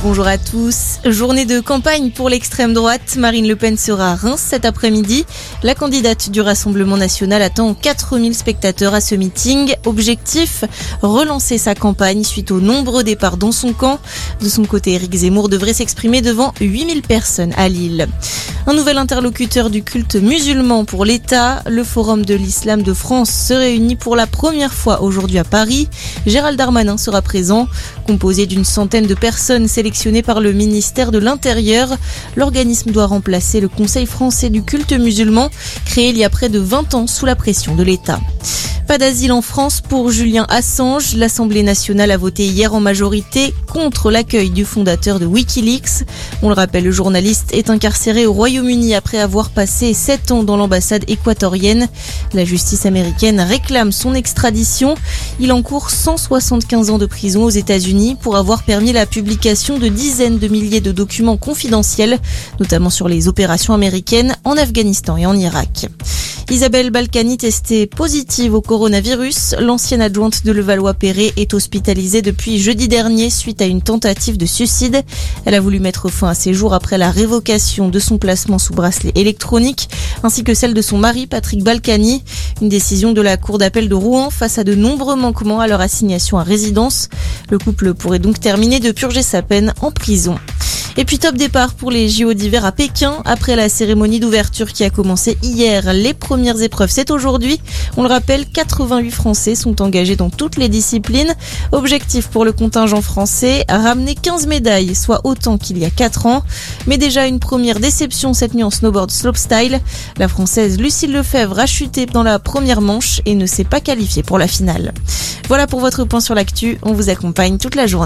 Bonjour à tous. Journée de campagne pour l'extrême droite. Marine Le Pen sera à Reims cet après-midi. La candidate du Rassemblement national attend 4000 spectateurs à ce meeting. Objectif, relancer sa campagne suite aux nombreux départs dans son camp. De son côté, Éric Zemmour devrait s'exprimer devant 8000 personnes à Lille. Un nouvel interlocuteur du culte musulman pour l'État. Le Forum de l'Islam de France se réunit pour la première fois aujourd'hui à Paris. Gérald Darmanin sera présent. Composé d'une centaine de personnes sélectionnées par le ministère de l'Intérieur, l'organisme doit remplacer le Conseil français du culte musulman, créé il y a près de 20 ans sous la pression de l'État. Pas d'asile en France pour Julien Assange. L'Assemblée nationale a voté hier en majorité contre l'accueil du fondateur de Wikileaks. On le rappelle, le journaliste est incarcéré au Royaume-Uni après avoir passé 7 ans dans l'ambassade équatorienne. La justice américaine réclame son extradition. Il encourt 175 ans de prison aux États-Unis pour avoir permis la publication de dizaines de milliers de documents confidentiels, notamment sur les opérations américaines en Afghanistan et en Irak. Isabelle Balkany testée positive au coronavirus. L'ancienne adjointe de Levallois-Perret est hospitalisée depuis jeudi dernier suite à une tentative de suicide. Elle a voulu mettre fin à ses jours après la révocation de son placement sous bracelet électronique, ainsi que celle de son mari Patrick Balkany. Une décision de la Cour d'appel de Rouen face à de nombreux manquements à leur assignation à résidence. Le couple pourrait donc terminer de purger sa peine en prison. Et puis top départ pour les JO d'hiver à Pékin. Après la cérémonie d'ouverture qui a commencé hier, les premières épreuves c'est aujourd'hui. On le rappelle, 88 Français sont engagés dans toutes les disciplines. Objectif pour le contingent français, ramener 15 médailles, soit autant qu'il y a 4 ans. Mais déjà une première déception cette nuit en snowboard slopestyle. La française Lucille Lefebvre a chuté dans la première manche et ne s'est pas qualifiée pour la finale. Voilà pour votre point sur l'actu. On vous accompagne toute la journée.